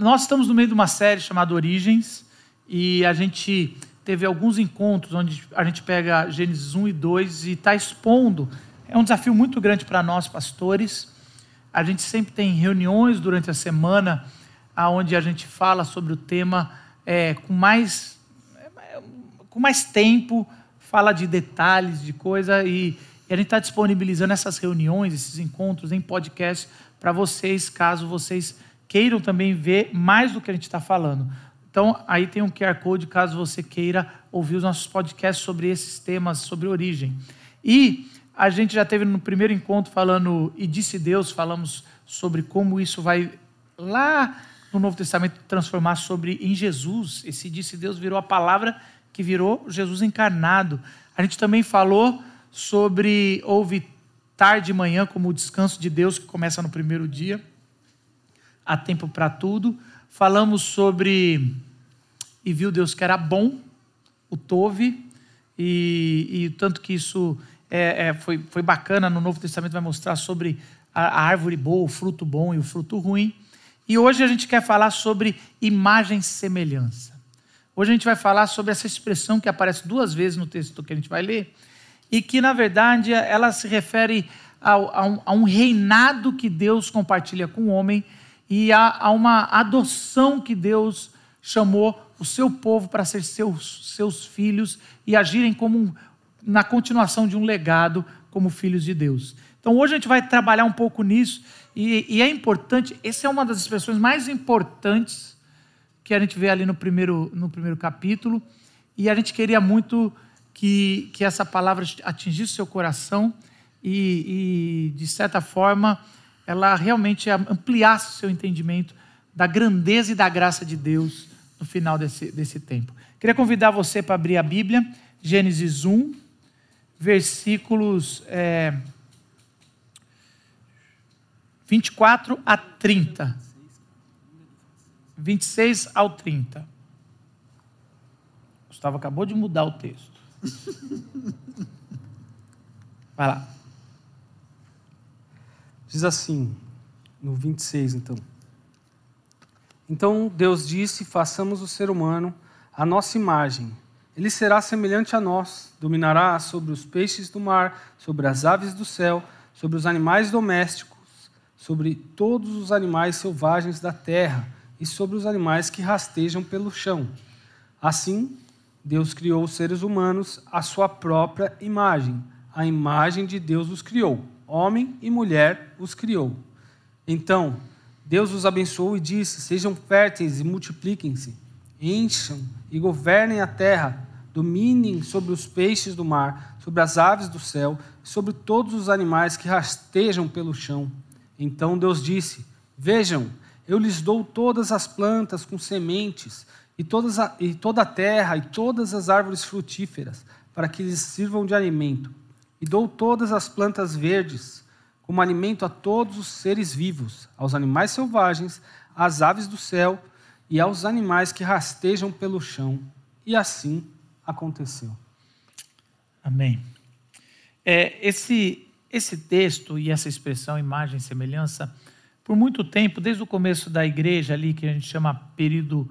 nós estamos no meio de uma série chamada Origens e a gente teve alguns encontros onde a gente pega Gênesis 1 e 2 e está expondo. É um desafio muito grande para nós, pastores. A gente sempre tem reuniões durante a semana onde a gente fala sobre o tema é, com, mais, com mais tempo, fala de detalhes, de coisa, e, e a gente está disponibilizando essas reuniões, esses encontros em podcast para vocês, caso vocês queiram também ver mais do que a gente está falando. Então, aí tem um QR Code caso você queira ouvir os nossos podcasts sobre esses temas, sobre origem. E a gente já teve no primeiro encontro falando, e disse Deus, falamos sobre como isso vai lá no Novo Testamento transformar sobre em Jesus. Esse disse Deus virou a palavra que virou Jesus encarnado. A gente também falou sobre houve tarde e manhã como o descanso de Deus que começa no primeiro dia. Há tempo para tudo falamos sobre e viu Deus que era bom, o Tove, e, e tanto que isso é, é, foi, foi bacana, no Novo Testamento vai mostrar sobre a, a árvore boa, o fruto bom e o fruto ruim. E hoje a gente quer falar sobre imagem semelhança. Hoje a gente vai falar sobre essa expressão que aparece duas vezes no texto que a gente vai ler, e que, na verdade, ela se refere a, a, um, a um reinado que Deus compartilha com o homem e há, uma adoção que Deus chamou o seu povo para ser seus, seus filhos e agirem como na continuação de um legado como filhos de Deus. Então hoje a gente vai trabalhar um pouco nisso e, e é importante, essa é uma das expressões mais importantes que a gente vê ali no primeiro, no primeiro capítulo e a gente queria muito que, que essa palavra atingisse seu coração e, e de certa forma, ela realmente ampliasse o seu entendimento da grandeza e da graça de Deus no final desse, desse tempo. Queria convidar você para abrir a Bíblia, Gênesis 1, versículos é, 24 a 30. 26 ao 30. Gustavo acabou de mudar o texto. Vai lá. Diz assim, no 26, então. Então Deus disse: façamos o ser humano a nossa imagem. Ele será semelhante a nós, dominará sobre os peixes do mar, sobre as aves do céu, sobre os animais domésticos, sobre todos os animais selvagens da terra e sobre os animais que rastejam pelo chão. Assim, Deus criou os seres humanos à sua própria imagem. A imagem de Deus os criou homem e mulher os criou. Então, Deus os abençoou e disse: Sejam férteis e multipliquem-se, encham e governem a terra, dominem sobre os peixes do mar, sobre as aves do céu, sobre todos os animais que rastejam pelo chão. Então Deus disse: Vejam, eu lhes dou todas as plantas com sementes, e, todas a, e toda a terra, e todas as árvores frutíferas, para que lhes sirvam de alimento e dou todas as plantas verdes como alimento a todos os seres vivos, aos animais selvagens, às aves do céu e aos animais que rastejam pelo chão. E assim aconteceu. Amém. É, esse, esse texto e essa expressão imagem e semelhança, por muito tempo, desde o começo da igreja ali, que a gente chama período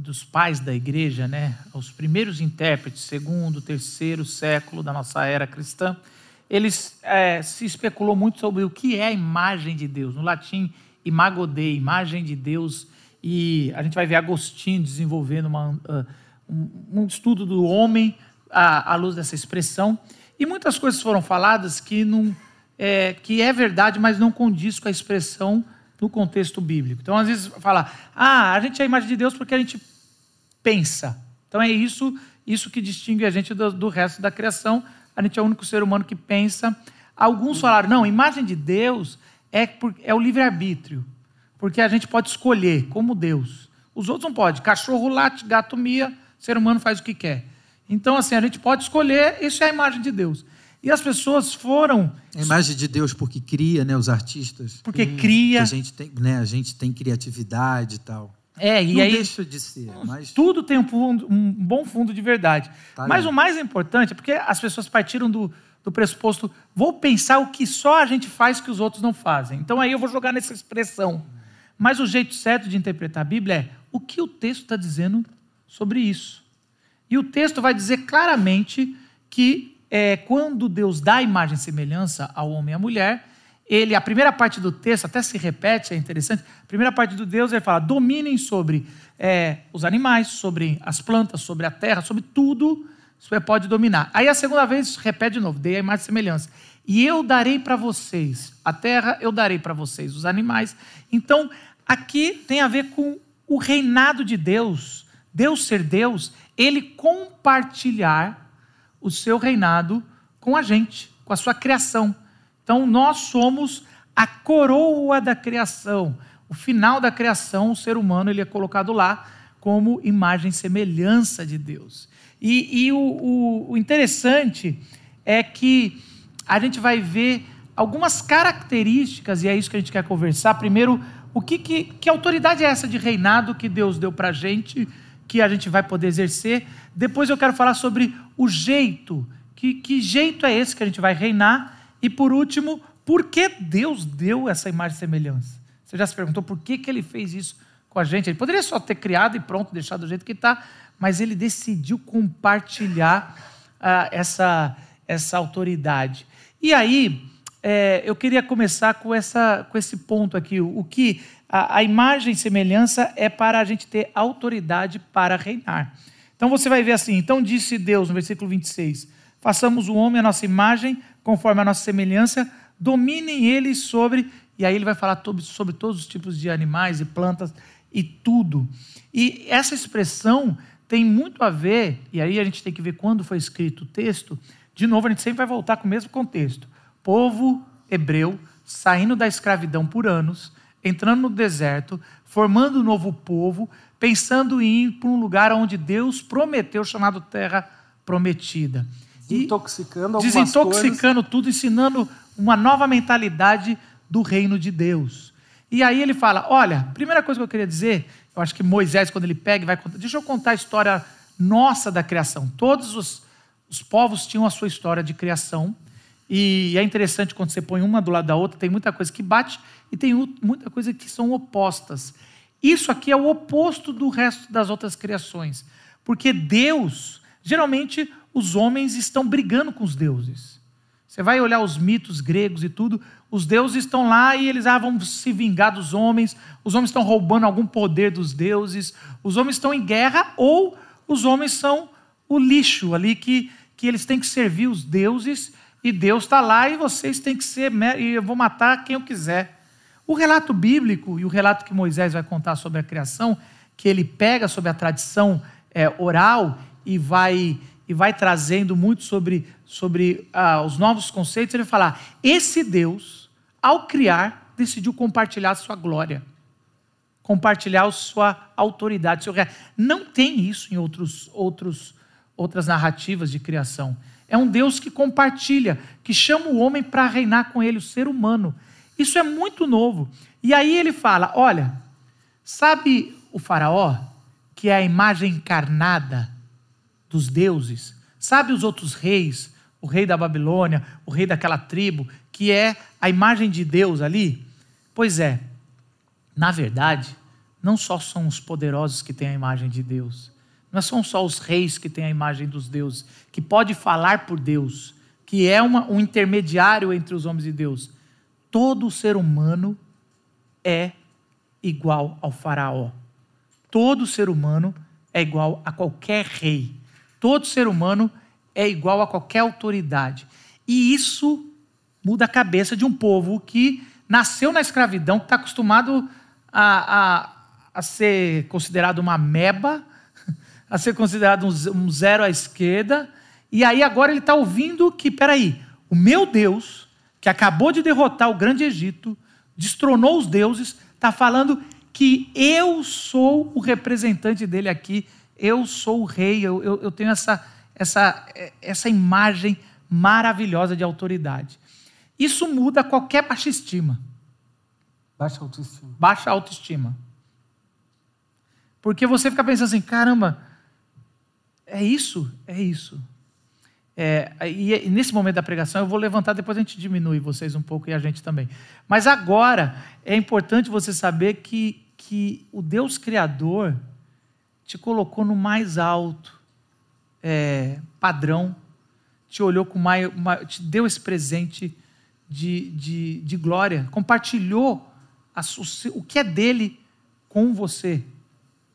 dos pais da igreja, né, os primeiros intérpretes, segundo, terceiro século da nossa era cristã, eles é, se especulou muito sobre o que é a imagem de Deus. No latim, imago Dei, imagem de Deus. E a gente vai ver Agostinho desenvolvendo uma, uh, um, estudo do homem à, à, luz dessa expressão. E muitas coisas foram faladas que, não, é, que é verdade, mas não condiz com a expressão no contexto bíblico. Então, às vezes, fala, ah, a gente é a imagem de Deus porque a gente pensa. Então, é isso, isso que distingue a gente do, do resto da criação. A gente é o único ser humano que pensa. Alguns falaram, não, imagem de Deus é, é o livre-arbítrio, porque a gente pode escolher como Deus. Os outros não podem. Cachorro late, gato mia, ser humano faz o que quer. Então, assim, a gente pode escolher, isso é a imagem de Deus. E as pessoas foram. A imagem de Deus porque cria, né? Os artistas. Porque hum, cria. a gente tem, né? A gente tem criatividade e tal. É, e Não aí. deixa de ser. Mas... Tudo tem um, fundo, um bom fundo de verdade. Tá mas o mais importante é porque as pessoas partiram do, do pressuposto: vou pensar o que só a gente faz que os outros não fazem. Então aí eu vou jogar nessa expressão. mas o jeito certo de interpretar a Bíblia é o que o texto está dizendo sobre isso. E o texto vai dizer claramente que é, quando Deus dá imagem e semelhança ao homem e à mulher, ele, a primeira parte do texto até se repete, é interessante. A primeira parte do Deus ele fala: dominem sobre é, os animais, sobre as plantas, sobre a terra, sobre tudo. Você pode dominar. Aí a segunda vez repete de novo: dei a imagem e semelhança. E eu darei para vocês a terra, eu darei para vocês os animais. Então aqui tem a ver com o reinado de Deus. Deus ser Deus, ele compartilhar o seu reinado com a gente, com a sua criação. Então, nós somos a coroa da criação. O final da criação, o ser humano, ele é colocado lá como imagem e semelhança de Deus. E, e o, o, o interessante é que a gente vai ver algumas características, e é isso que a gente quer conversar. Primeiro, o que, que, que autoridade é essa de reinado que Deus deu para a gente, que a gente vai poder exercer? Depois eu quero falar sobre o jeito, que, que jeito é esse que a gente vai reinar? E por último, por que Deus deu essa imagem e semelhança? Você já se perguntou por que, que ele fez isso com a gente? Ele poderia só ter criado e pronto, deixado do jeito que está, mas ele decidiu compartilhar ah, essa, essa autoridade. E aí, é, eu queria começar com, essa, com esse ponto aqui: o que a, a imagem e semelhança é para a gente ter autoridade para reinar. Então você vai ver assim: então disse Deus, no versículo 26, façamos o homem a nossa imagem, conforme a nossa semelhança, dominem eles sobre. E aí ele vai falar sobre todos os tipos de animais e plantas e tudo. E essa expressão tem muito a ver, e aí a gente tem que ver quando foi escrito o texto. De novo, a gente sempre vai voltar com o mesmo contexto. Povo hebreu saindo da escravidão por anos, entrando no deserto, formando um novo povo, pensando em ir para um lugar onde Deus prometeu, chamado Terra Prometida desintoxicando algumas desintoxicando coisas. tudo, ensinando uma nova mentalidade do reino de Deus. E aí ele fala: olha, primeira coisa que eu queria dizer, eu acho que Moisés, quando ele pega e vai contar, deixa eu contar a história nossa da criação. Todos os, os povos tinham a sua história de criação. E é interessante quando você põe uma do lado da outra, tem muita coisa que bate e tem muita coisa que são opostas. Isso aqui é o oposto do resto das outras criações. Porque Deus, geralmente, os homens estão brigando com os deuses. Você vai olhar os mitos gregos e tudo, os deuses estão lá e eles ah, vão se vingar dos homens, os homens estão roubando algum poder dos deuses, os homens estão em guerra ou os homens são o lixo ali que, que eles têm que servir os deuses e Deus está lá e vocês têm que ser, e eu vou matar quem eu quiser. O relato bíblico e o relato que Moisés vai contar sobre a criação, que ele pega sobre a tradição é, oral e vai e vai trazendo muito sobre, sobre ah, os novos conceitos, ele vai falar: esse Deus, ao criar, decidiu compartilhar sua glória, compartilhar sua autoridade, seu. Não tem isso em outros, outros, outras narrativas de criação. É um Deus que compartilha, que chama o homem para reinar com ele, o ser humano. Isso é muito novo. E aí ele fala: olha, sabe o Faraó, que é a imagem encarnada dos deuses. Sabe os outros reis, o rei da Babilônia, o rei daquela tribo, que é a imagem de Deus ali? Pois é, na verdade, não só são os poderosos que têm a imagem de Deus, não são só os reis que têm a imagem dos deuses, que pode falar por Deus, que é uma, um intermediário entre os homens e Deus. Todo ser humano é igual ao faraó. Todo ser humano é igual a qualquer rei. Todo ser humano é igual a qualquer autoridade. E isso muda a cabeça de um povo que nasceu na escravidão, que está acostumado a, a, a, ser considerado uma meba, a ser considerado um, zero à esquerda, e aí agora ele está ouvindo que, peraí, o meu Deus, que acabou de derrotar o grande Egito, destronou os deuses, está falando que eu sou o representante dele aqui eu sou o rei, eu, eu, eu tenho essa, essa, essa imagem maravilhosa de autoridade. Isso muda qualquer baixa estima. Baixa autoestima. Baixa autoestima. Porque você fica pensando assim, caramba, é isso? É isso. É, e, nesse momento da pregação eu vou levantar, depois a gente diminui vocês um pouco e a gente também. Mas agora é importante você saber que, que o Deus Criador te colocou no mais alto é, padrão, te olhou com mais, te deu esse presente de, de, de glória, compartilhou a, o, o que é dele com você.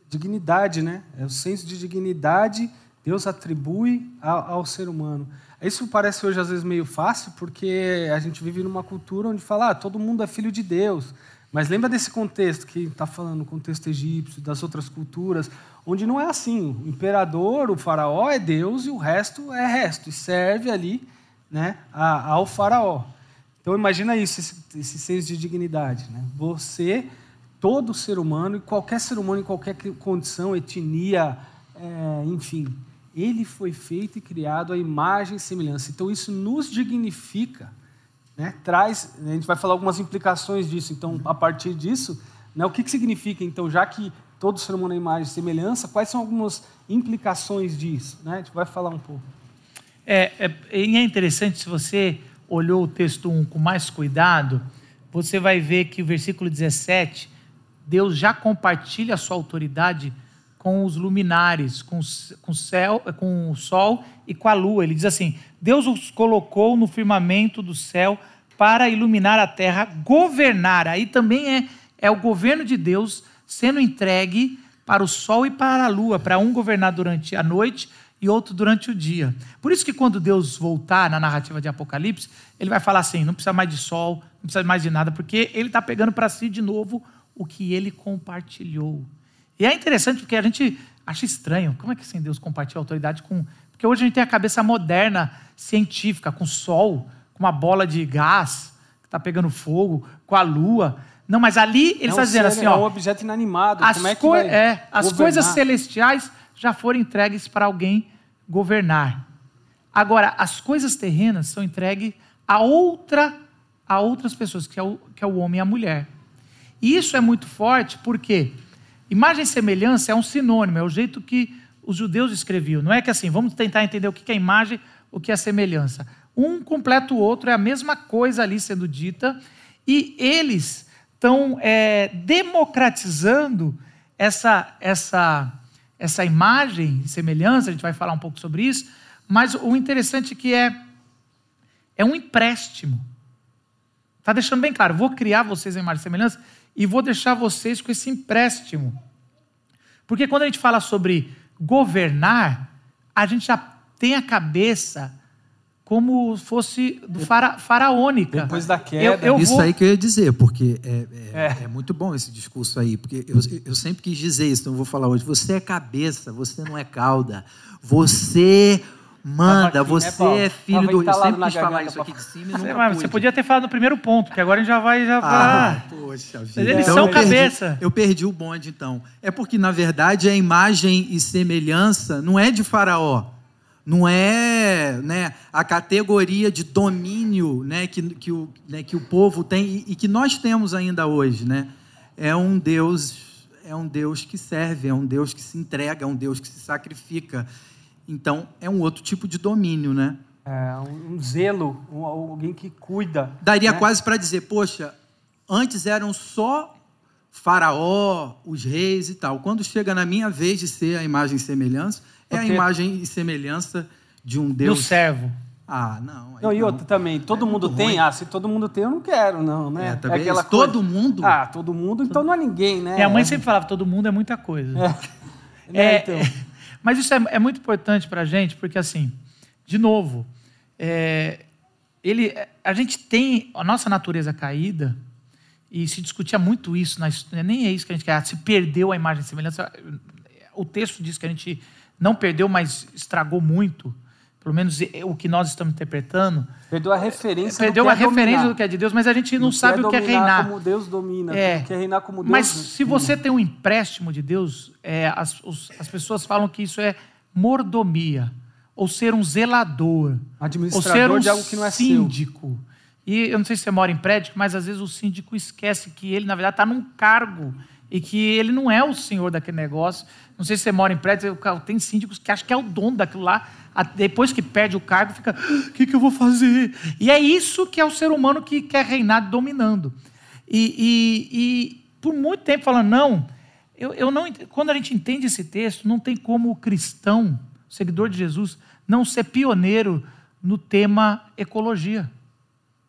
Dignidade, né? É o senso de dignidade Deus atribui ao, ser humano. Isso parece hoje às vezes meio fácil, porque a gente vive numa cultura onde fala, ah, todo mundo é filho de Deus. Mas lembra desse contexto que está falando, contexto egípcio, das outras culturas, onde não é assim. O imperador, o faraó é Deus e o resto é resto, e serve ali né, ao faraó. Então imagina isso, esse, esse senso de dignidade. Né? Você, todo ser humano, e qualquer ser humano em qualquer condição, etnia, é, enfim, ele foi feito e criado à imagem e semelhança. Então isso nos dignifica, né? traz, a gente vai falar algumas implicações disso. Então, a partir disso, né, o que, que significa, então, já que todo ser humano é imagem e semelhança, quais são algumas implicações disso? Né? A gente vai falar um pouco. É, é, é interessante, se você olhou o texto 1 com mais cuidado, você vai ver que o versículo 17, Deus já compartilha a sua autoridade com os luminares, com, com, céu, com o sol e com a lua. Ele diz assim: Deus os colocou no firmamento do céu para iluminar a terra, governar. Aí também é, é o governo de Deus sendo entregue para o sol e para a lua, para um governar durante a noite e outro durante o dia. Por isso que quando Deus voltar na narrativa de Apocalipse, ele vai falar assim: não precisa mais de sol, não precisa mais de nada, porque ele está pegando para si de novo o que ele compartilhou. E é interessante porque a gente acha estranho. Como é que assim Deus compartilha a autoridade com. Porque hoje a gente tem a cabeça moderna, científica, com sol, com uma bola de gás que está pegando fogo, com a lua. Não, mas ali ele está dizendo assim: é ó, um objeto inanimado. As, Como é que co é, as coisas celestiais já foram entregues para alguém governar. Agora, as coisas terrenas são entregues a outra a outras pessoas, que é o, que é o homem e a mulher. E isso é muito forte porque Imagem e semelhança é um sinônimo, é o jeito que os judeus escreviam. Não é que assim, vamos tentar entender o que é imagem, o que é semelhança. Um completa o outro, é a mesma coisa ali sendo dita, e eles estão é, democratizando essa, essa, essa imagem semelhança, a gente vai falar um pouco sobre isso, mas o interessante é que é, é um empréstimo. Está deixando bem claro, vou criar vocês a imagem e semelhança, e vou deixar vocês com esse empréstimo. Porque quando a gente fala sobre governar, a gente já tem a cabeça como fosse do fara, faraônica. Depois da queda. Eu, eu isso vou... aí que eu ia dizer, porque é, é, é. é, muito bom esse discurso aí, porque eu, eu sempre quis dizer isso, então eu vou falar hoje. Você é cabeça, você não é cauda. Você Manda, aqui, você né, é filho do. Eu sempre quis falar isso aqui de cima e nunca Você podia ter falado no primeiro ponto, porque agora a gente já vai. Já ah, poxa vida. Eles então, são eu cabeça. Perdi, eu perdi o bonde, então. É porque, na verdade, a imagem e semelhança não é de Faraó. Não é né, a categoria de domínio né, que, que, o, né, que o povo tem e, e que nós temos ainda hoje. Né? É um Deus é um Deus que serve, é um Deus que se entrega, é um Deus que se sacrifica. Então, é um outro tipo de domínio, né? É, um zelo, um, alguém que cuida. Daria né? quase para dizer, poxa, antes eram só faraó, os reis e tal. Quando chega na minha vez de ser a imagem e semelhança, é Porque... a imagem e semelhança de um Deus. Do servo. Ah, não. Não, e outra também, todo é mundo tem? Ruim. Ah, se todo mundo tem, eu não quero, não, né? É, também é aquela coisa... Todo mundo? Ah, todo mundo, então não é ninguém, né? Minha mãe sempre falava, todo mundo é muita coisa. É, é, então. Mas isso é, é muito importante para a gente, porque, assim, de novo, é, ele, a gente tem a nossa natureza caída, e se discutia muito isso, nem é isso que a gente quer, se perdeu a imagem e semelhança. O texto diz que a gente não perdeu, mas estragou muito pelo menos o que nós estamos interpretando. Perdeu a referência. Perdeu a é referência dominar. do que é de Deus, mas a gente não sabe é o que é reinar. como Deus domina, é. que é reinar como Deus. Mas se você tem um empréstimo de Deus, é, as, os, as pessoas falam que isso é mordomia, ou ser um zelador, administrador ou ser um de algo que não é síndico. Seu. E eu não sei se você mora em prédio, mas às vezes o síndico esquece que ele, na verdade, está num cargo e que ele não é o senhor daquele negócio. Não sei se você mora em prédio, tem síndicos que acham que é o dono daquilo lá. Depois que perde o cargo, fica: o que, que eu vou fazer? E é isso que é o ser humano que quer reinar dominando. E, e, e por muito tempo falando, não, eu, eu não. Quando a gente entende esse texto, não tem como o cristão, seguidor de Jesus, não ser pioneiro no tema ecologia,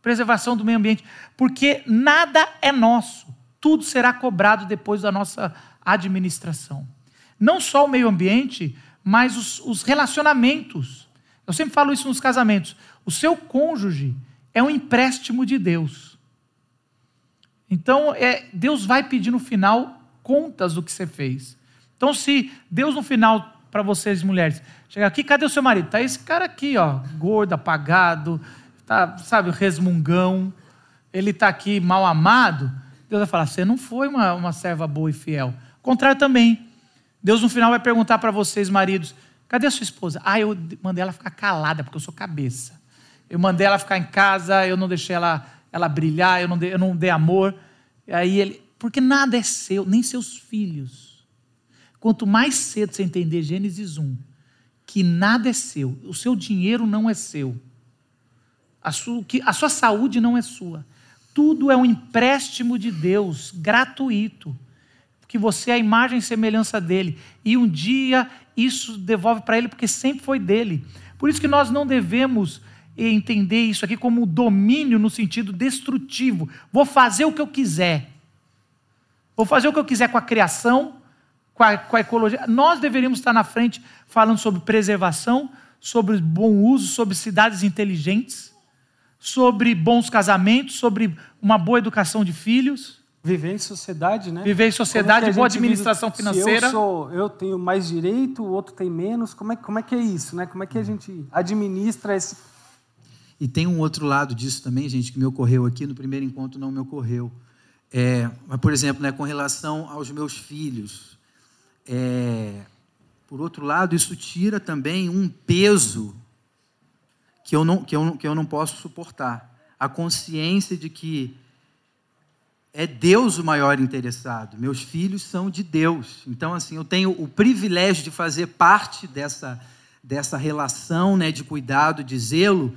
preservação do meio ambiente, porque nada é nosso, tudo será cobrado depois da nossa administração. Não só o meio ambiente, mas os, os relacionamentos. Eu sempre falo isso nos casamentos. O seu cônjuge é um empréstimo de Deus. Então, é, Deus vai pedir no final contas do que você fez. Então, se Deus no final, para vocês mulheres, chegar aqui, cadê o seu marido? Está esse cara aqui, ó, gordo, apagado, tá, sabe, resmungão, ele está aqui mal amado. Deus vai falar: você não foi uma, uma serva boa e fiel. O contrário também. Deus no final vai perguntar para vocês, maridos: cadê a sua esposa? Ah, eu mandei ela ficar calada, porque eu sou cabeça. Eu mandei ela ficar em casa, eu não deixei ela, ela brilhar, eu não, dei, eu não dei amor. E aí ele, porque nada é seu, nem seus filhos. Quanto mais cedo você entender Gênesis 1, que nada é seu, o seu dinheiro não é seu, a sua, que, a sua saúde não é sua, tudo é um empréstimo de Deus, gratuito, que você é a imagem e semelhança dele, e um dia isso devolve para ele, porque sempre foi dele. Por isso que nós não devemos entender isso aqui como domínio no sentido destrutivo. Vou fazer o que eu quiser. Vou fazer o que eu quiser com a criação, com a, com a ecologia. Nós deveríamos estar na frente falando sobre preservação, sobre bom uso, sobre cidades inteligentes, sobre bons casamentos, sobre uma boa educação de filhos. Viver em sociedade, né? Viver em sociedade, boa administração vive, financeira. eu, sou, eu tenho mais direito, o outro tem menos. Como é, como é que é isso, né? Como é que a gente administra esse. E tem um outro lado disso também, gente, que me ocorreu aqui no primeiro encontro, não me ocorreu. É, mas, por exemplo, né, com relação aos meus filhos, é, por outro lado, isso tira também um peso que eu, não, que, eu, que eu não posso suportar. A consciência de que é Deus o maior interessado. Meus filhos são de Deus. Então, assim, eu tenho o privilégio de fazer parte dessa, dessa relação né, de cuidado, de zelo,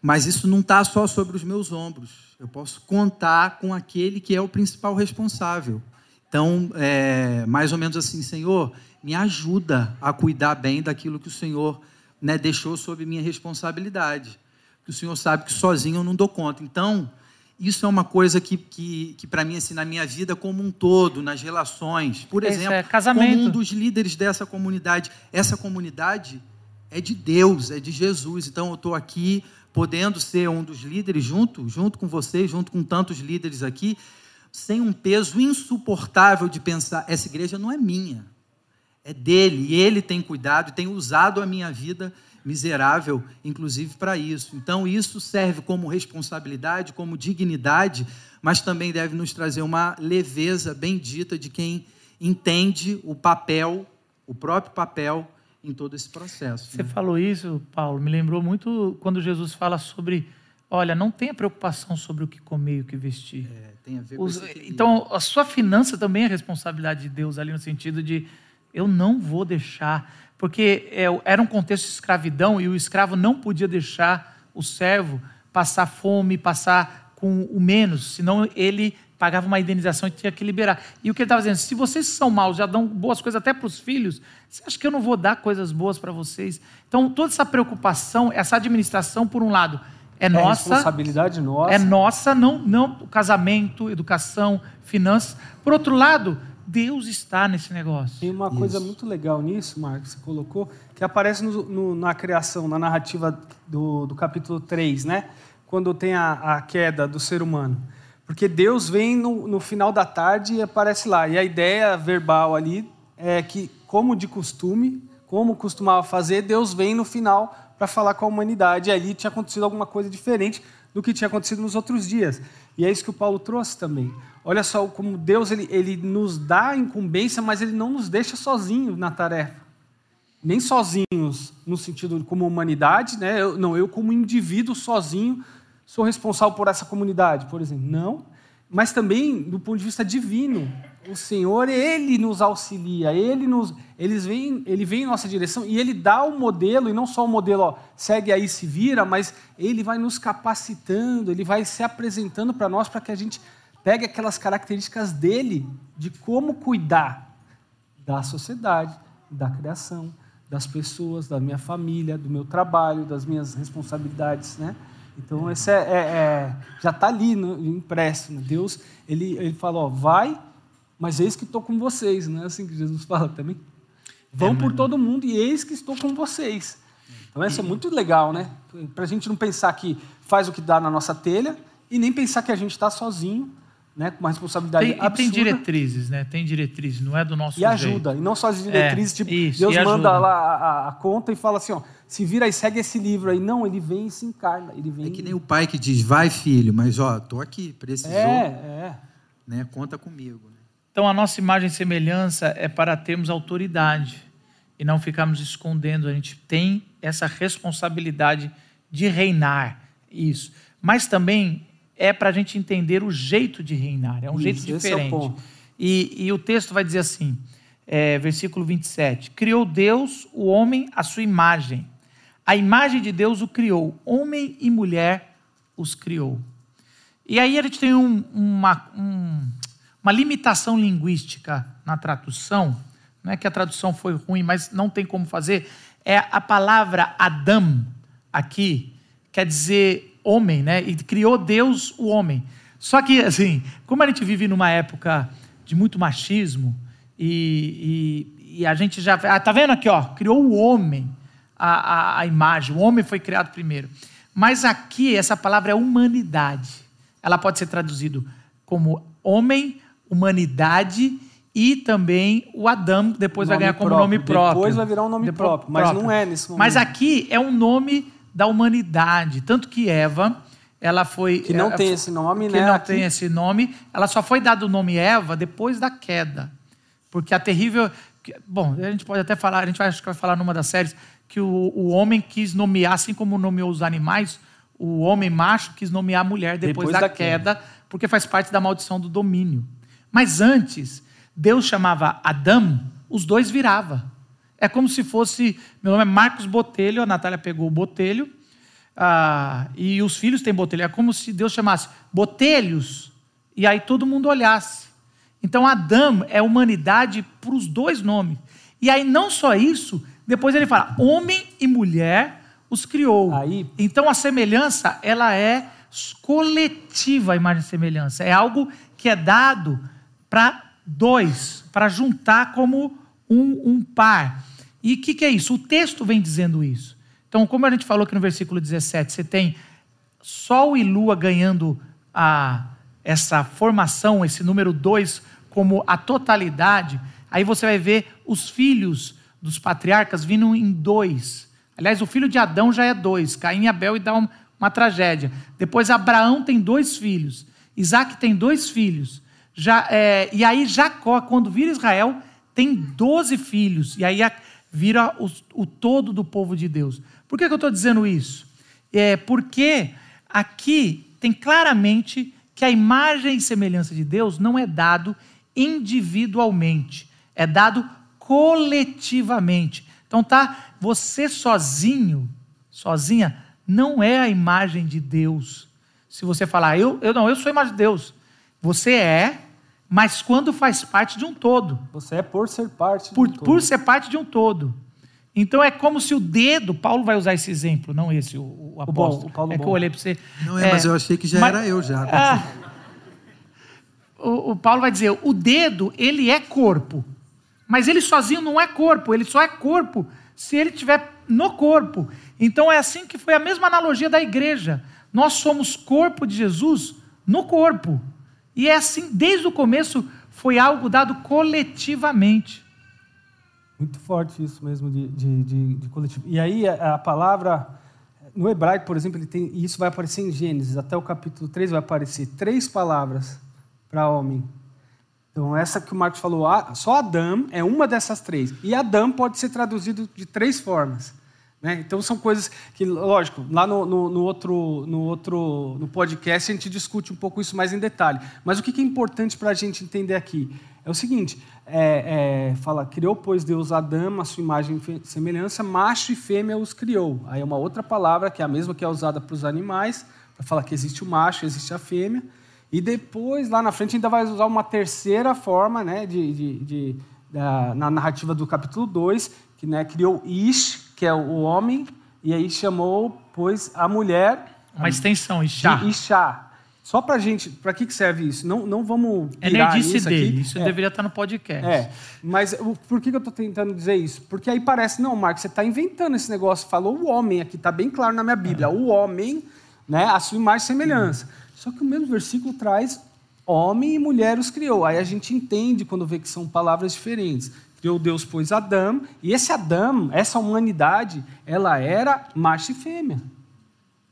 mas isso não está só sobre os meus ombros. Eu posso contar com aquele que é o principal responsável. Então, é, mais ou menos assim, Senhor, me ajuda a cuidar bem daquilo que o Senhor né, deixou sob minha responsabilidade. Que o Senhor sabe que sozinho eu não dou conta. Então, isso é uma coisa que, que, que para mim, assim, na minha vida como um todo, nas relações, por exemplo, é como um dos líderes dessa comunidade, essa comunidade é de Deus, é de Jesus. Então, eu estou aqui podendo ser um dos líderes junto, junto com vocês, junto com tantos líderes aqui, sem um peso insuportável de pensar: essa igreja não é minha, é dele, e ele tem cuidado, tem usado a minha vida miserável, inclusive para isso. Então, isso serve como responsabilidade, como dignidade, mas também deve nos trazer uma leveza bendita de quem entende o papel, o próprio papel em todo esse processo. Você né? falou isso, Paulo, me lembrou muito quando Jesus fala sobre, olha, não tenha preocupação sobre o que comer e o que vestir. É, tem a ver Os, com isso. Então, a sua finança também é responsabilidade de Deus ali no sentido de eu não vou deixar, porque é, era um contexto de escravidão e o escravo não podia deixar o servo passar fome, passar com o menos, senão ele pagava uma indenização e tinha que liberar. E o que ele estava dizendo, se vocês são maus, já dão boas coisas até para os filhos, você acha que eu não vou dar coisas boas para vocês? Então, toda essa preocupação, essa administração, por um lado, é, é nossa. responsabilidade nossa. É nossa, não, não casamento, educação, finanças. Por outro lado, Deus está nesse negócio. Tem uma Isso. coisa muito legal nisso, Marcos, você colocou, que aparece no, no, na criação, na narrativa do, do capítulo 3, né? Quando tem a, a queda do ser humano. Porque Deus vem no, no final da tarde e aparece lá. E a ideia verbal ali é que, como de costume, como costumava fazer, Deus vem no final para falar com a humanidade. E ali tinha acontecido alguma coisa diferente do que tinha acontecido nos outros dias. E é isso que o Paulo trouxe também. Olha só como Deus ele, ele nos dá a incumbência, mas ele não nos deixa sozinhos na tarefa. Nem sozinhos no sentido como humanidade, né? Eu, não, eu como indivíduo sozinho sou responsável por essa comunidade, por exemplo. Não, mas também do ponto de vista divino. O Senhor, Ele nos auxilia, Ele, nos, eles vem, ele vem em nossa direção e Ele dá o modelo, e não só o modelo, ó, segue aí, se vira, mas Ele vai nos capacitando, Ele vai se apresentando para nós para que a gente pegue aquelas características dele, de como cuidar da sociedade, da criação, das pessoas, da minha família, do meu trabalho, das minhas responsabilidades, né? Então, esse é, é, é já está ali no, impresso. Né? Deus, ele, ele fala, ó, vai mas eis que estou com vocês, não é assim que Jesus fala também? Vão é, por todo mundo e eis que estou com vocês. Então, isso é muito legal, né? Para a gente não pensar que faz o que dá na nossa telha e nem pensar que a gente está sozinho, né? com uma responsabilidade tem, absurda. E tem diretrizes, né? Tem diretrizes, não é do nosso E ajuda, jeito. e não só as diretrizes, é, tipo, isso, Deus manda lá a, a, conta e fala assim, ó, se vira e segue esse livro aí. Não, ele vem e se encarna. Ele vem é que nem o pai que diz, vai filho, mas ó, tô aqui, precisou. É, é. Né? Conta comigo. Então, a nossa imagem e semelhança é para termos autoridade e não ficarmos escondendo. A gente tem essa responsabilidade de reinar, isso. Mas também é para a gente entender o jeito de reinar, é um isso, jeito diferente. É o e, e, o texto vai dizer assim, é, versículo 27, Criou Deus o homem à sua imagem. A imagem de Deus o criou, homem e mulher os criou. E aí a gente tem um, uma, um, uma limitação linguística na tradução, não é que a tradução foi ruim, mas não tem como fazer, é a palavra Adam aqui, quer dizer homem, né? E criou Deus o homem. Só que, assim, como a gente vive numa época de muito machismo, e, e, e a gente já. Ah, tá vendo aqui, ó? Criou o homem, a, a, a imagem, o homem foi criado primeiro. Mas aqui, essa palavra é humanidade. Ela pode ser traduzida como homem humanidade e também o Adão depois vai ganhar como próprio. nome próprio. Depois vai virar um nome próprio, mas próprio. não é nesse momento. Mas aqui é um nome da humanidade, tanto que Eva, ela foi que não tem esse nome, que né? Que não aqui. tem esse nome, ela só foi dado o nome Eva depois da queda, porque a terrível, bom, a gente pode até falar, a gente vai, acho que vai falar numa das séries que o, o homem quis nomear, assim como nomeou os animais, o homem macho quis nomear a mulher depois, depois da, da queda, queda, porque faz parte da maldição do domínio. Mas antes, Deus chamava Adão, os dois virava. É como se fosse. Meu nome é Marcos Botelho, a Natália pegou o Botelho, ah, e os filhos têm Botelho. É como se Deus chamasse Botelhos, e aí todo mundo olhasse. Então Adão é humanidade para os dois nomes. E aí não só isso, depois ele fala: homem e mulher os criou. Aí... Então a semelhança, ela é coletiva, a imagem e semelhança. É algo que é dado para dois, para juntar como um, um par. E o que, que é isso? O texto vem dizendo isso. Então, como a gente falou aqui no versículo 17, você tem Sol e Lua ganhando a, essa formação, esse número 2, como a totalidade. Aí você vai ver os filhos dos patriarcas vindo em dois. Aliás, o filho de Adão já é dois, Caim e Abel, e dá uma, uma tragédia. Depois, Abraão tem dois filhos, Isaac tem dois filhos. Já, é, e aí Jacó, quando vira Israel, tem 12 filhos. E aí vira o, o todo do povo de Deus. Por que, que eu estou dizendo isso? É porque aqui tem claramente que a imagem e semelhança de Deus não é dado individualmente, é dado coletivamente. Então tá, você sozinho, sozinha, não é a imagem de Deus. Se você falar, eu, eu não, eu sou a imagem de Deus. Você é, mas quando faz parte de um todo. Você é por ser parte por, de um todo. Por ser parte de um todo. Então é como se o dedo, Paulo vai usar esse exemplo, não esse, o, o apóstolo. O, bom, o Paulo é bom. que eu olhei para você. Não é, é, mas eu achei que já mas, era eu já. Ah, o, o Paulo vai dizer, o dedo, ele é corpo. Mas ele sozinho não é corpo, ele só é corpo se ele estiver no corpo. Então é assim que foi a mesma analogia da igreja. Nós somos corpo de Jesus no corpo. E é assim, desde o começo, foi algo dado coletivamente. Muito forte isso mesmo de, de, de, de coletivo. E aí a, a, palavra, no hebraico, por exemplo, ele tem, e isso vai aparecer em Gênesis, até o capítulo 3 vai aparecer três palavras para homem. Então, essa que o Marcos falou, só Adão é uma dessas três. E Adão pode ser traduzido de três formas. Né? Então são coisas que, lógico, lá no, no, no, outro, no outro no podcast a gente discute um pouco isso mais em detalhe. Mas o que é importante para a gente entender aqui É o seguinte, é, é, fala, criou, pois, Deus Adão, a sua imagem e semelhança, macho e fêmea os criou. Aí é uma outra palavra, que é a mesma que é usada para os animais, para falar que existe o macho, existe a fêmea. E depois, lá na frente, ainda vai usar uma terceira forma, né, de, de, de da, na narrativa do capítulo 2, que né, criou Ish, que é o homem, e aí chamou, pois, a mulher... Uma extensão. De Ishá. Só para gente, para que, serve isso? Não, não vamos É virar nerdice nisso dele, aqui. isso É. deveria estar no podcast. É, mas por que eu estou tentando dizer isso? Porque aí parece, não, Marcos, você está inventando esse negócio. Falou o homem aqui, está bem claro na minha Bíblia. O homem, né, a sua imagem e semelhança. Só que o mesmo versículo traz homem e mulher os criou. Aí a gente entende quando vê que são palavras diferentes. Criou Deus, pois, Adão. E esse Adão, essa humanidade, ela era macho e fêmea.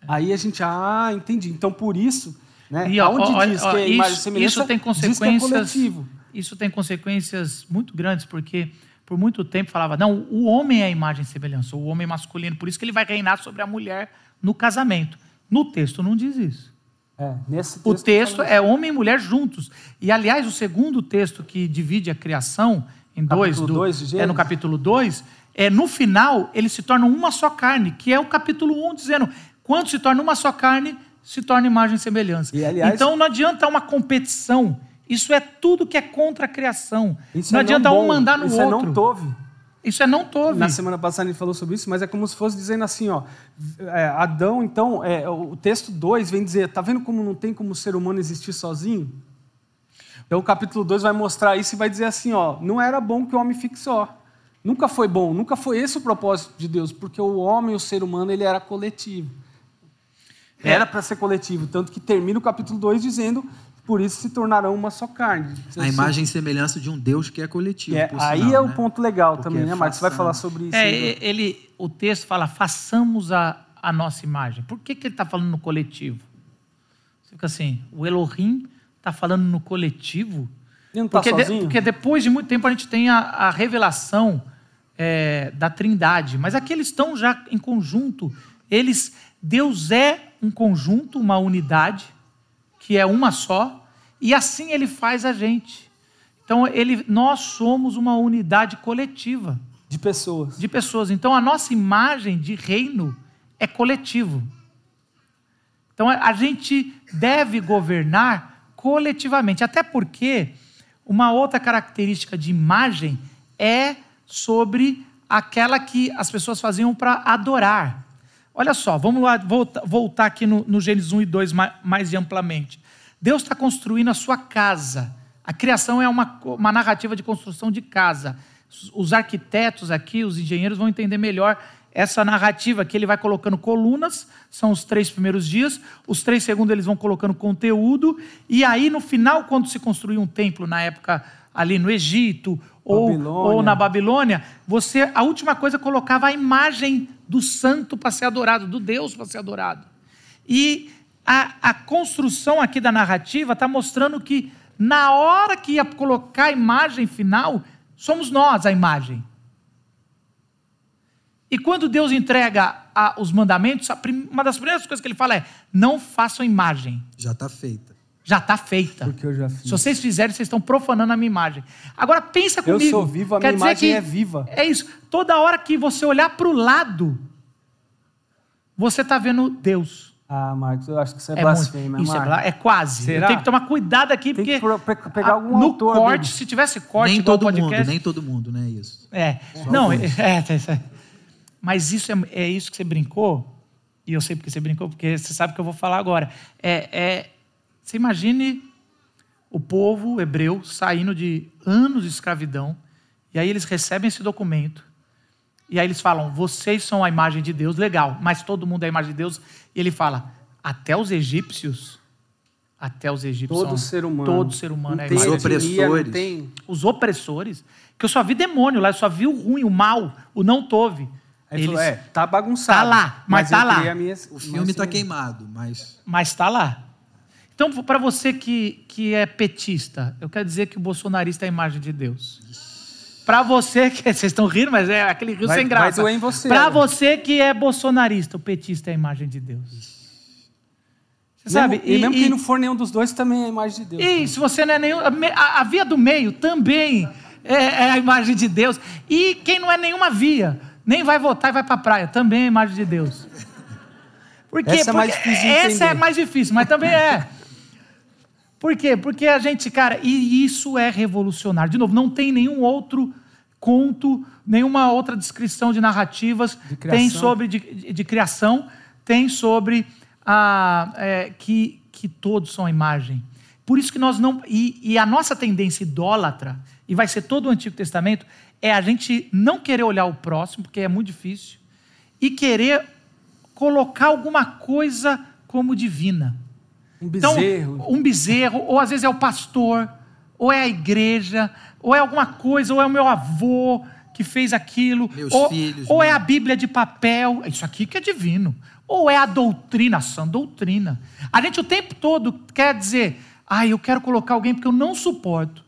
Aí a gente, ah, entendi. Então, por isso, né, E, aonde ó, diz ó, que é imagem isso, semelhança, isso tem é consequências. coletivo. isso tem consequências muito grandes, porque por muito tempo falava, não, o homem é a imagem e semelhança, o homem masculino, por isso que ele vai reinar sobre a mulher no casamento. No texto não diz isso. É, nesse O texto é homem e mulher juntos. E, aliás, o segundo texto que divide a criação em dois, Capítulo do- dois de é no capítulo 2, é, no final eles se tornam uma só carne, que é o capítulo 1 um, dizendo, quando se torna uma só carne, se torna imagem e semelhança. E, aliás- então não adianta uma competição. Isso é tudo que é contra a criação. Isso não é adianta bom, um mandar no isso outro. é não tove. Isso é não tove. Na semana passada gente falou sobre isso, mas é como se fosse dizendo assim, ó, é, Adão, então, é, o texto 2 vem dizer, tá vendo como não tem como o ser humano existir sozinho? Então o capítulo 2 vai mostrar isso e vai dizer assim, ó, não era bom que o homem fique só. Nunca foi bom, nunca foi esse o propósito de Deus, porque o homem, o ser humano, ele era coletivo. É. Era para ser coletivo, tanto que termina o capítulo 2 dizendo, por isso se tornarão uma só carne. A imagem e semelhança de um Deus que é coletivo. É, por aí sinal, é o né? ponto legal Porque também, né, Marcos? Você vai falar sobre isso. É, aí, e- ele, o texto fala, façamos a, a nossa imagem. Por que, que ele está falando no coletivo? Você fica assim, o Elohim está falando no coletivo? Ele não está Porque, de- sozinho? porque depois de muito tempo a gente tem a, a revelação é, da trindade. Mas aqui eles estão já em conjunto. Eles, Deus é um conjunto, uma unidade, que é uma só, e assim ele faz a gente. Então, ele, nós somos uma unidade coletiva De pessoas. de pessoas. Então, a nossa imagem de reino é coletivo. Então, a gente deve governar coletivamente. Até porque uma outra característica de imagem é sobre aquela que as pessoas faziam para adorar. Olha só, vamos lá volta- voltar aqui no, no Gênesis 1 e 2 ma- mais amplamente. Deus está construindo a sua casa. A criação é uma, uma narrativa de construção de casa. Os arquitetos aqui, os engenheiros vão entender melhor essa narrativa que ele vai colocando colunas, são os três primeiros dias, os três segundos eles vão colocando conteúdo, e aí no final, quando se construía um templo na época ali no Egito ou, ou na Babilônia, você a última coisa colocava a imagem do santo para ser adorado, do Deus para ser adorado. E a, a construção aqui da narrativa está mostrando que na hora que ia colocar a imagem final, somos nós a imagem. E quando Deus entrega a- os mandamentos, a prim- uma das primeiras coisas que ele fala é: não façam imagem, Já está feita. já está feita. Porque eu já fiz. Se vocês fizerem, vocês estão profanando a minha imagem. Agora pensa Eu comigo. sou vivo, a Quer minha imagem que é viva. É isso. Toda hora que você olhar para o lado, você está vendo Deus. Ah, Marcos, eu acho que isso é, É, blasfêmia, muito, isso é, Marcos. bla- é quase. Será? Eu tenho que tomar cuidado aqui, Tem porque que pro- pe- pegar algum no autor corte, dele. se tivesse corte nem todo podcast, mundo, nem todo mundo, né? Isso. É. Só Não, é, é, é, é. Mas isso é, é isso que você brincou, e eu sei porque você brincou, porque você sabe o que eu vou falar agora. É, é, você imagine o povo hebreu saindo de anos de escravidão, e aí eles recebem esse documento, e aí eles falam: vocês são a imagem de Deus, legal, mas todo mundo é a imagem de Deus, e ele fala: até os egípcios, até os egípcios. Todo são- ser humano. Todo ser humano não é Os imagem de Deus etnia, não opressores. tem... os opressores, que eu só vi demônio lá, eu só vi o ruim, o mal, o não tove. Ele falou, é, tá bagunçado. Tá lá, mas tá eu lá. minha- O filme mas está queimado, mas Mas está lá. Então, para você que, que é petista, eu quero dizer que o bolsonarista é a imagem de Deus. Para você que. Vocês estão rindo, mas é aquele rio Vai- sem graça. vai doer em você, Para né? você que é bolsonarista, o petista é a imagem de Deus. Você sabe? Mesmo, e, mesmo quem não for nenhum dos dois também é a imagem de Deus. E se você não é nenhum. A, a via do meio também é, é, a imagem de Deus. E quem não é nenhuma via, nem vai votar e vai para a praia, também é imagem de Deus. Por quê? Essa é mais Porque difícil essa é entender. mais difícil, mas também é. Por quê? Porque a gente, cara, e isso é revolucionário. De novo, não tem nenhum outro conto, nenhuma outra descrição de narrativas De criação. tem sobre de, de- de criação, tem sobre a, é, que, que todos são a imagem. Por isso que nós não. E, e a nossa tendência idólatra, e vai ser todo o Antigo Testamento, é a gente não querer olhar o próximo, porque é muito difícil, e querer colocar alguma coisa como divina. Um Então, bezerro. um bezerro, ou às vezes é o pastor, ou é a igreja, ou é alguma coisa, ou é o meu avô que fez aquilo, Meus ou, filhos, ou é meu. a Bíblia de papel, isso aqui que é divino, ou é a doutrina, a sã doutrina. A gente o tempo todo quer dizer, ah, eu quero colocar alguém porque eu não suporto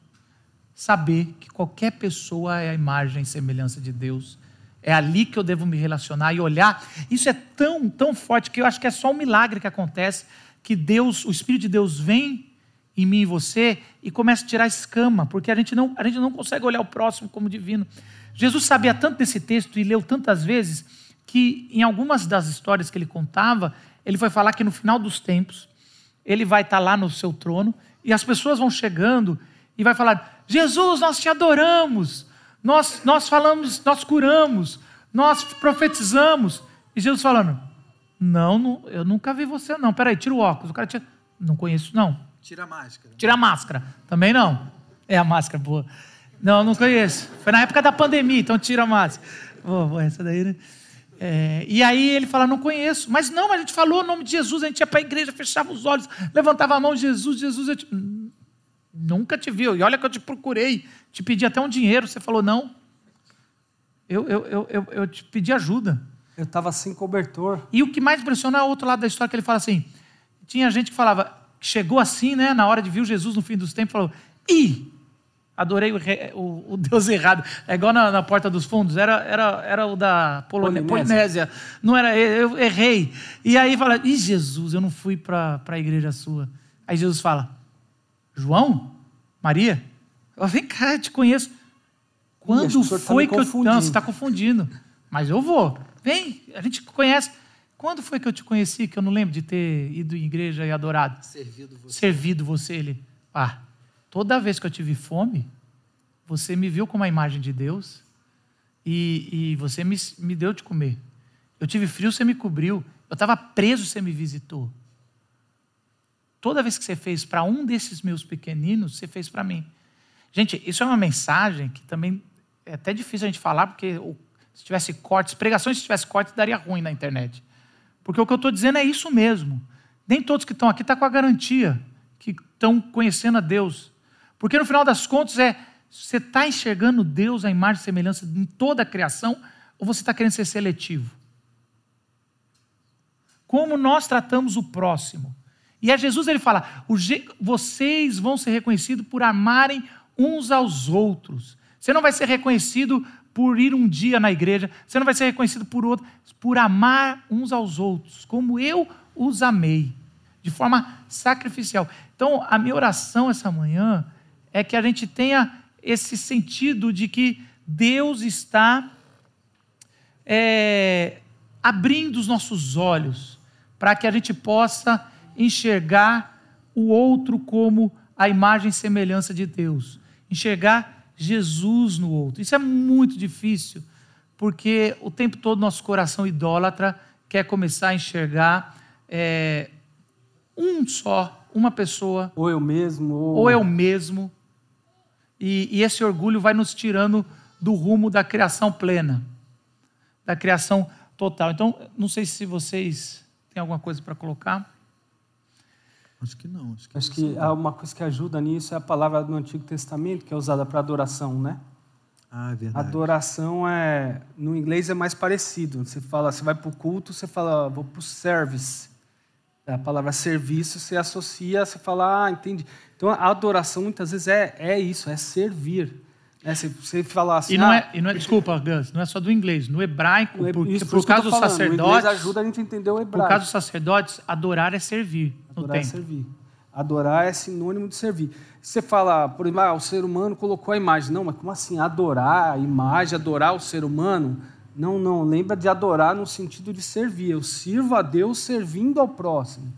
saber que qualquer pessoa é a imagem e semelhança de Deus. É ali que eu devo me relacionar e olhar. Isso é tão, tão forte que eu acho que é só um milagre que acontece, que Deus, o Espírito de Deus vem em mim e você e começa a tirar escama, porque a gente não, a gente não consegue olhar o próximo como divino. Jesus sabia tanto desse texto e leu tantas vezes que em algumas das histórias que ele contava, ele foi falar que no final dos tempos ele vai estar lá no seu trono e as pessoas vão chegando e vai falar: Jesus, nós te adoramos, nós, nós falamos, nós curamos, nós profetizamos. E Jesus falando: Não, não eu nunca vi você, não. Peraí, tira o óculos. O cara tira. Não conheço, não. Tira a máscara. Tira a máscara. Também não. É a máscara, boa. Não, não conheço. Foi na época da pandemia, então tira a máscara. Boa, boa, essa daí, né? É, e aí ele fala, não conheço. Mas não, mas a gente falou o nome de Jesus, a gente ia para a igreja, fechava os olhos, levantava a mão, Jesus, Jesus, eu te... Nunca te vi. E olha que eu te procurei, te pedi até um dinheiro, você falou não. Eu, eu, eu, eu, eu te pedi ajuda. Eu estava sem cobertor. E o que mais impressiona é o outro lado da história, que ele fala assim: tinha gente que falava, chegou assim, né, na hora de ver Jesus no fim dos tempos, falou: ih, adorei o, re- o- o Deus errado. É igual na, na Porta dos Fundos, era, era, era o da Polone- Polinésia. Polinésia. Não era, eu errei. E aí fala: ih, Jesus, eu não fui para a igreja sua. Aí Jesus fala: João? Maria? Eu, Vem cá, eu te conheço. Quando tá foi me que eu. Não, você está confundindo. Mas eu vou. Vem, a gente conhece. Quando foi que eu te conheci que eu não lembro de ter ido em igreja e adorado? Servido você. Servido você, ele. Ah, toda vez que eu tive fome, você me viu como a imagem de Deus e, e você me, me deu de comer. Eu tive frio, você me cobriu. Eu estava preso, você me visitou. Toda vez que você fez para um desses meus pequeninos, você fez para mim. Gente, isso é uma mensagem que também é até difícil a gente falar, porque se tivesse cortes, pregações, se tivesse cortes, daria ruim na internet. Porque o que eu estou dizendo é isso mesmo. Nem todos que estão aqui estão com a garantia que estão conhecendo a Deus. Porque no final das contas é, você está enxergando Deus, a imagem e semelhança em toda a criação, ou você está querendo ser seletivo? Como nós tratamos o próximo. E a Jesus ele fala: "O je- vocês vão ser reconhecidos por amarem uns aos outros. Você não vai ser reconhecido por ir um dia na igreja, você não vai ser reconhecido por outro, por amar uns aos outros, como eu os amei, de forma sacrificial. Então, a minha oração essa manhã é que a gente tenha esse sentido de que Deus está é, abrindo os nossos olhos para que a gente possa enxergar o outro como a imagem e semelhança de Deus, enxergar Jesus no outro. Isso é muito difícil, porque o tempo todo nosso coração idólatra quer começar a enxergar é, um só, uma pessoa, Ou eu mesmo, ou, ou é o mesmo. E, e esse orgulho vai nos tirando do rumo da criação plena, da criação total. Então, não sei se vocês têm alguma coisa para colocar. Acho que não. Acho que, Acho que há uma coisa que ajuda nisso é a palavra do Antigo Testamento, que é usada para adoração, né? Ah, é verdade. Adoração é. No inglês é mais parecido. Você fala, você vai para o culto, você fala, vou para o service. A palavra serviço você associa, você fala, ah, entendi. Então a adoração muitas vezes é, é isso, é servir. É, se você falar assim. E não, ah, é, e não é, desculpa, Gus, não é só do inglês. No hebraico, no por, isso, por eu causa dos sacerdotes, ajuda a gente a entender o por hebraico. causa dos sacerdotes, adorar é servir no Adorar é servir. Adorar é sinônimo de servir. Você fala, por exemplo, ah, o ser humano colocou a imagem. Não, mas como assim? Adorar a imagem, adorar o ser humano? Não, não. Lembra de adorar no sentido de servir. Eu sirvo a Deus servindo ao próximo.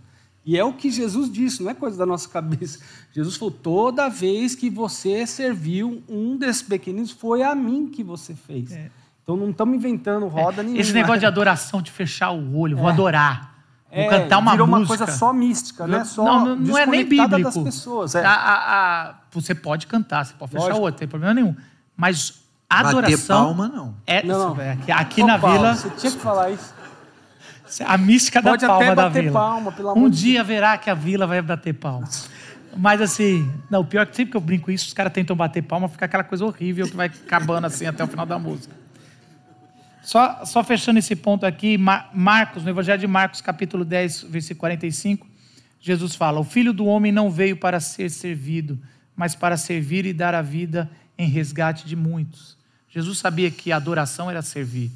E é o que Jesus disse, não é coisa da nossa cabeça. Jesus falou: toda vez que você serviu um desses pequeninos, foi a mim que você fez. Então não estamos inventando roda nenhuma. É. Esse negócio de adoração, de fechar o olho, vou adorar, vou É, cantar uma virou música. uma coisa só mística, né? Só não, não, não é nem desconectada bíblico. das pessoas. é. A- a- a- você pode cantar, você pode fechar o olho, não tem problema nenhum. Mas Bater adoração palma, não. é Não, não. é aqui, aqui Ô, na Paulo, vila, Você tinha que falar isso. A mística Pode da palma até da vila. palma, pelo amor um dia verá que a vila vai bater palma. Mas assim, não, o pior é que sempre que eu brinco isso, os caras tentam bater palma, fica aquela coisa horrível que vai acabando assim até o final da música. Só, só fechando esse ponto aqui, Ma- Marcos, no Evangelho de Marcos, capítulo 10, versículo 45, Jesus fala: O filho do homem não veio para ser servido, mas para servir e dar a vida em resgate de muitos. Jesus sabia que a adoração era servir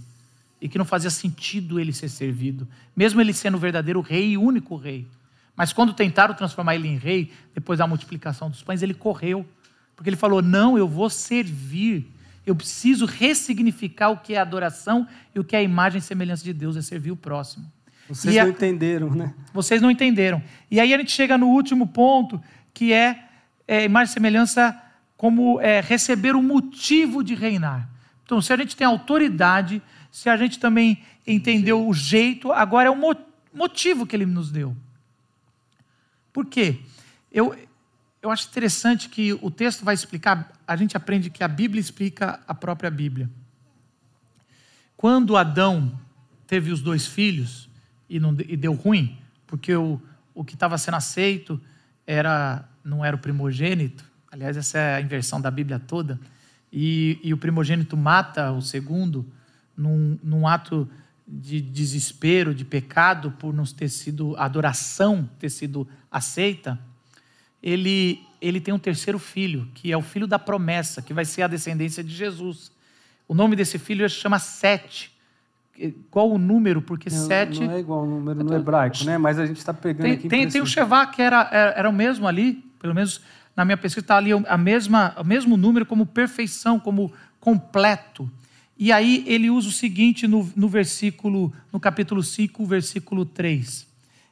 e que não fazia sentido ele ser servido, mesmo ele sendo o verdadeiro rei e único rei. Mas quando tentaram transformar ele em rei, depois da multiplicação dos pães, ele correu, porque ele falou: Não, eu vou servir. Eu preciso ressignificar o que é adoração e o que é a imagem e semelhança de Deus, é servir o próximo. Vocês a- não entenderam, né? vocês não entenderam. E aí a gente chega no último ponto, que é, é imagem e semelhança como é, receber o motivo de reinar. Então, se a gente tem autoridade, se a gente também entendeu o jeito, agora é o mo- motivo que ele nos deu. Por quê? Eu, eu acho interessante que o texto vai explicar, a gente aprende que a Bíblia explica a própria Bíblia. Quando Adão teve os dois filhos e, não, e deu ruim, porque o, o que estava sendo aceito era não era o primogênito, aliás, essa é a inversão da Bíblia toda, e, e o primogênito mata o segundo num, num ato de desespero, de pecado, por não ter sido, a adoração ter sido aceita, ele, ele tem um terceiro filho, que é o filho da promessa, que vai ser a descendência de Jesus. O nome desse filho se chama Sete. Qual o número? Porque Não, Sete. não é igual o número no hebraico, né? Mas a gente está pegando Tem, aqui. tem, tem o. Shevá, que era, era, era o mesmo ali, pelo menos na minha pesquisa, está ali a mesma, o mesmo número como perfeição, como completo. E aí ele usa o seguinte no, no versículo, no capítulo 5, versículo 3.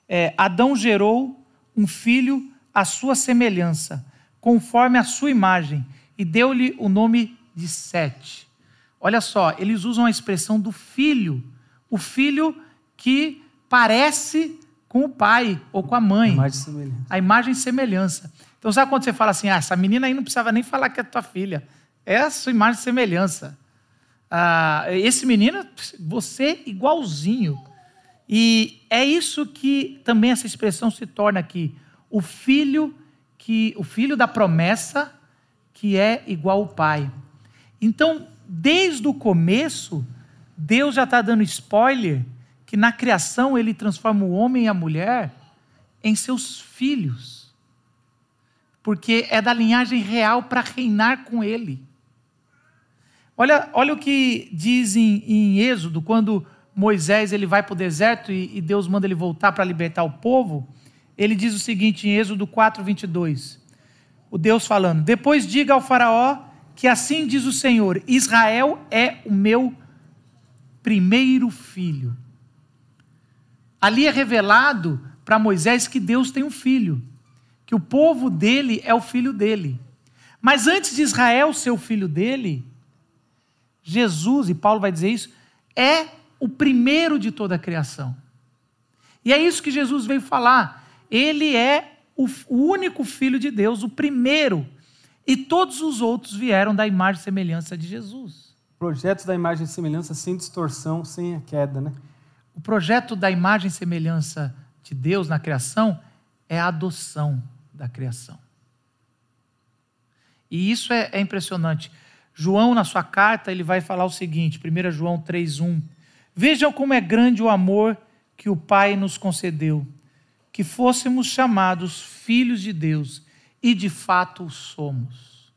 É, Adão gerou um filho à sua semelhança, conforme a sua imagem, e deu-lhe o nome de Sete. Olha só, eles usam a expressão do filho, o filho que parece com o pai ou com a mãe. Mais de semelhança. A imagem e semelhança. Então, sabe quando você fala assim, ah, essa menina aí não precisava nem falar que é tua filha. É a sua imagem e semelhança. Ah, esse menino, você igualzinho. E é isso que também essa expressão se torna aqui. O filho que o filho da promessa que é igual ao pai. Então, desde o começo, Deus já está dando spoiler que na criação ele transforma o homem e a mulher em seus filhos. Porque é da linhagem real para reinar com ele. Olha, olha o que diz em, em Êxodo, quando Moisés ele vai para o deserto e, e Deus manda ele voltar para libertar o povo. Ele diz o seguinte em Êxodo 4, 22. O Deus falando: Depois diga ao Faraó que assim diz o Senhor: Israel é o meu primeiro filho. Ali é revelado para Moisés que Deus tem um filho, que o povo dele é o filho dele. Mas antes de Israel ser o filho dele, Jesus, e Paulo vai dizer isso, é o primeiro de toda a criação. E é isso que Jesus veio falar. Ele é o, único filho de Deus, o primeiro. E todos os outros vieram da imagem e semelhança de Jesus. Projetos da imagem e semelhança sem distorção, sem a queda, né? O projeto da imagem e semelhança de Deus na criação é a adoção da criação. E isso é, é impressionante. João, na sua carta, ele vai falar o seguinte, 1 João 3,1. Vejam como é grande o amor que o Pai nos concedeu, que fôssemos chamados filhos de Deus, e de fato somos.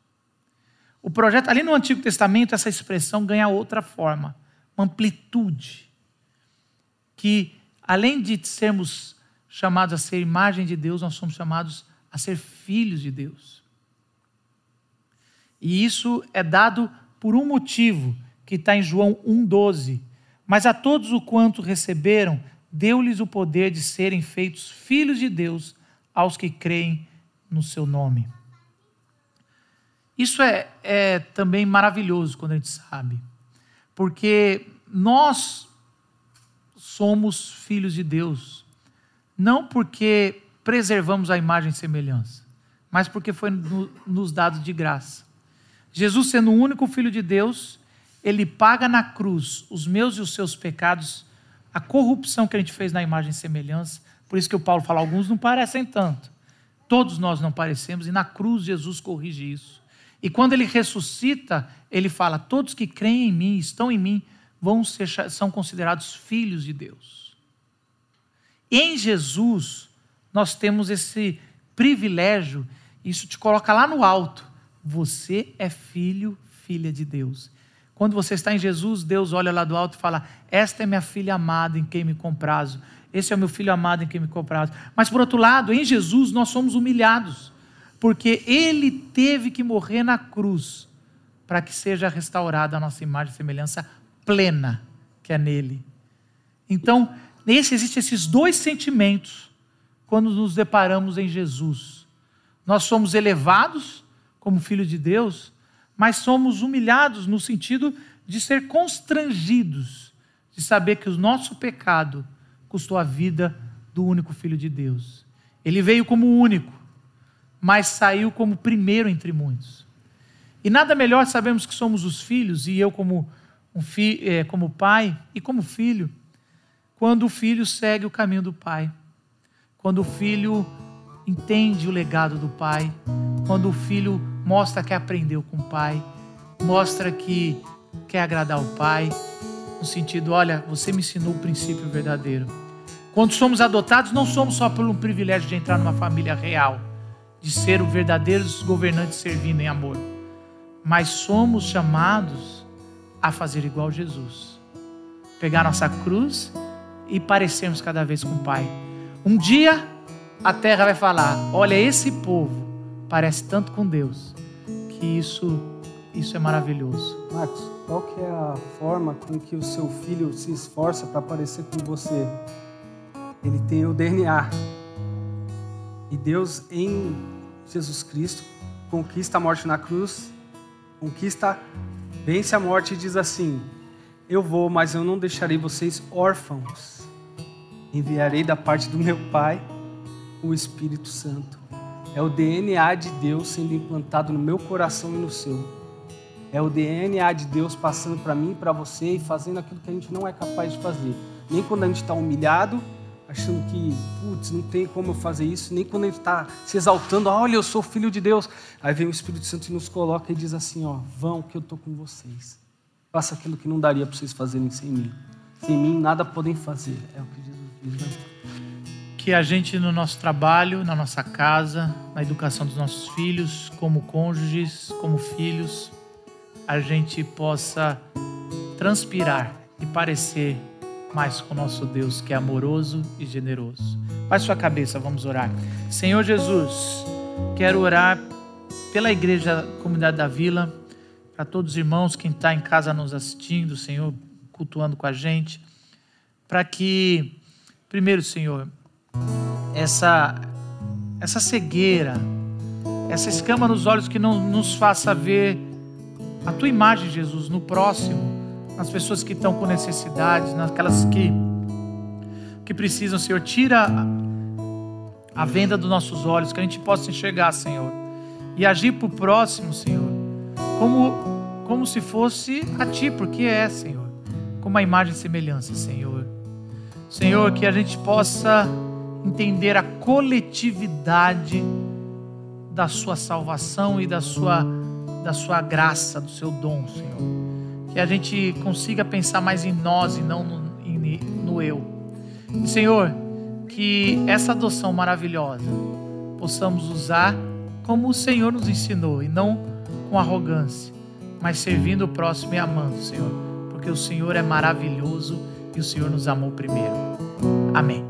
O projeto, ali no Antigo Testamento, essa expressão ganha outra forma, uma amplitude. Que, além de sermos chamados a ser imagem de Deus, nós somos chamados a ser filhos de Deus. E isso é dado por um motivo, que está em João 1,12. Mas a todos o quanto receberam, deu-lhes o poder de serem feitos filhos de Deus aos que creem no seu nome. Isso é, é também maravilhoso quando a gente sabe, porque nós somos filhos de Deus, não porque preservamos a imagem e semelhança, mas porque foi no, nos dado de graça. Jesus, sendo o único filho de Deus, ele paga na cruz os meus e os seus pecados, a corrupção que a gente fez na imagem e semelhança. Por isso que o Paulo fala, alguns não parecem tanto. Todos nós não parecemos, e na cruz Jesus corrige isso. E quando ele ressuscita, ele fala: todos que creem em mim, estão em mim, vão ser, são considerados filhos de Deus. Em Jesus, nós temos esse privilégio, isso te coloca lá no alto. Você é filho, filha de Deus. Quando você está em Jesus, Deus olha lá do alto e fala: Esta é minha filha amada em quem me comprazo. Esse é o meu filho amado em quem me comprazo. Mas por outro lado, em Jesus nós somos humilhados, porque ele teve que morrer na cruz para que seja restaurada a nossa imagem e semelhança plena que é nele. Então, nesse existem esses dois sentimentos quando nos deparamos em Jesus. Nós somos elevados como filhos de Deus, mas somos humilhados no sentido de ser constrangidos, de saber que o nosso pecado custou a vida do único filho de Deus. Ele veio como único, mas saiu como primeiro entre muitos. E nada melhor sabemos que somos os filhos, e eu como, um fi, é, como pai e como filho, quando o filho segue o caminho do pai, quando o filho entende o legado do pai, quando o filho mostra que aprendeu com o pai, mostra que quer agradar o pai, no sentido, olha, você me ensinou o princípio verdadeiro. Quando somos adotados, não somos só pelo privilégio de entrar numa família real, de ser os verdadeiros governantes servindo em amor, mas somos chamados a fazer igual Jesus. Pegar nossa cruz e parecermos cada vez com o Pai. Um dia a terra vai falar: olha, esse povo parece tanto com Deus, que isso, isso é maravilhoso. Marcos, qual que é a forma com que o seu filho se esforça para parecer com você? Ele tem o DNA. E Deus em Jesus Cristo conquista a morte na cruz, conquista, vence a morte e diz assim: Eu vou, mas eu não deixarei vocês órfãos. Enviarei da parte do meu Pai o Espírito Santo. É o DNA de Deus sendo implantado no meu coração e no seu. É o DNA de Deus passando para mim, para você e fazendo aquilo que a gente não é capaz de fazer. Nem quando a gente está humilhado, achando que, putz, não tem como eu fazer isso, nem quando gente está se exaltando, olha, eu sou filho de Deus. Aí vem o Espírito Santo e nos coloca e diz assim: ó, vão que eu estou com vocês. Faça aquilo que não daria para vocês fazerem sem mim. Sem mim nada podem fazer. É o que Jesus diz. Né? que a gente no nosso trabalho, na nossa casa, na educação dos nossos filhos, como cônjuges, como filhos, a gente possa transpirar e parecer mais com nosso Deus que é amoroso e generoso. Baixe sua cabeça, vamos orar. Senhor Jesus, quero orar pela igreja Comunidade da Vila, para todos os irmãos que estão tá em casa nos assistindo, Senhor, cultuando com a gente, para que, primeiro, Senhor, essa, essa cegueira, essa escama nos olhos que não nos faça ver a tua imagem, Jesus, no próximo, nas pessoas que estão com necessidades, naquelas que, que precisam, Senhor. Tira a venda dos nossos olhos, que a gente possa enxergar, Senhor, e agir para o próximo, Senhor, como, como se fosse a Ti, porque é, Senhor, como a imagem e semelhança, Senhor. Senhor, que a gente possa entender a coletividade da sua salvação e da sua, da sua graça, do seu dom, Senhor. Que a gente consiga pensar mais em nós e não no, no eu. Senhor, que essa adoção maravilhosa possamos usar como o Senhor nos ensinou e não com arrogância, mas servindo o próximo e amando, Senhor, porque o Senhor é maravilhoso e o Senhor nos amou primeiro. Amém.